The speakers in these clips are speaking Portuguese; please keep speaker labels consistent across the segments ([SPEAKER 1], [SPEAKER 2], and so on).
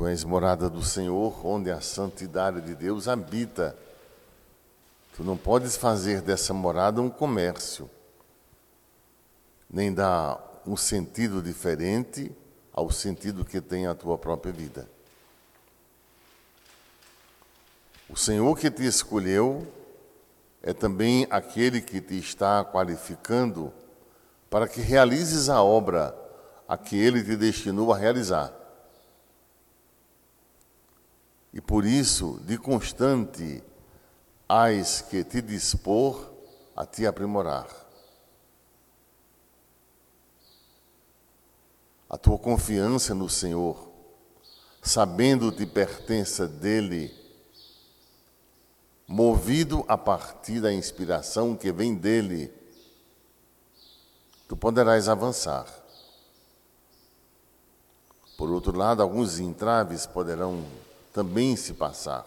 [SPEAKER 1] Tu és morada do Senhor, onde a santidade de Deus habita. Tu não podes fazer dessa morada um comércio, nem dar um sentido diferente ao sentido que tem a tua própria vida. O Senhor que te escolheu é também aquele que te está qualificando para que realizes a obra a que ele te destinou a realizar. E por isso, de constante, hás que te dispor a te aprimorar. A tua confiança no Senhor, sabendo que pertença dele, movido a partir da inspiração que vem dele, tu poderás avançar. Por outro lado, alguns entraves poderão também se passar,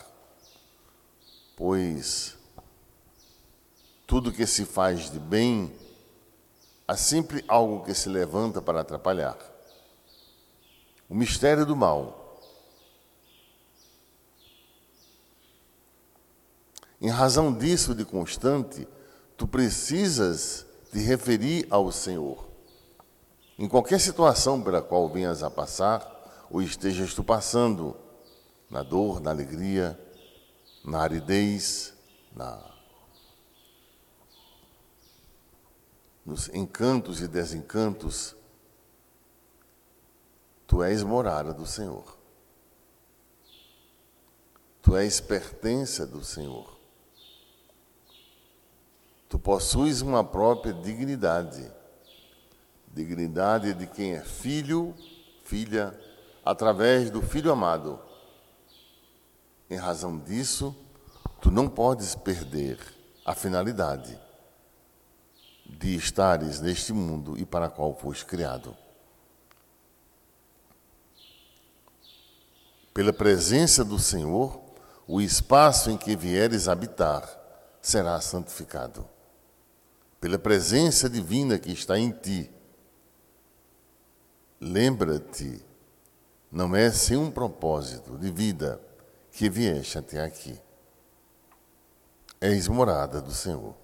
[SPEAKER 1] pois tudo que se faz de bem, há sempre algo que se levanta para atrapalhar. O mistério do mal. Em razão disso de constante, tu precisas te referir ao Senhor. Em qualquer situação pela qual venhas a passar, ou estejas tu passando, na dor, na alegria, na aridez, na, nos encantos e desencantos, tu és morada do Senhor. Tu és pertença do Senhor. Tu possuis uma própria dignidade. Dignidade de quem é filho, filha, através do Filho amado. Em razão disso, tu não podes perder a finalidade de estares neste mundo e para qual foste criado. Pela presença do Senhor, o espaço em que vieres habitar será santificado pela presença divina que está em ti. Lembra-te, não é sem um propósito de vida que vieste até aqui. És morada do Senhor.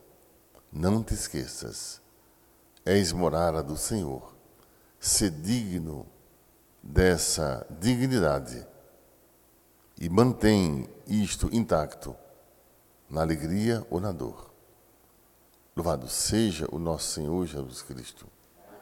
[SPEAKER 1] Não te esqueças. És morada do Senhor. Se digno dessa dignidade e mantém isto intacto na alegria ou na dor. Louvado seja o nosso Senhor Jesus Cristo.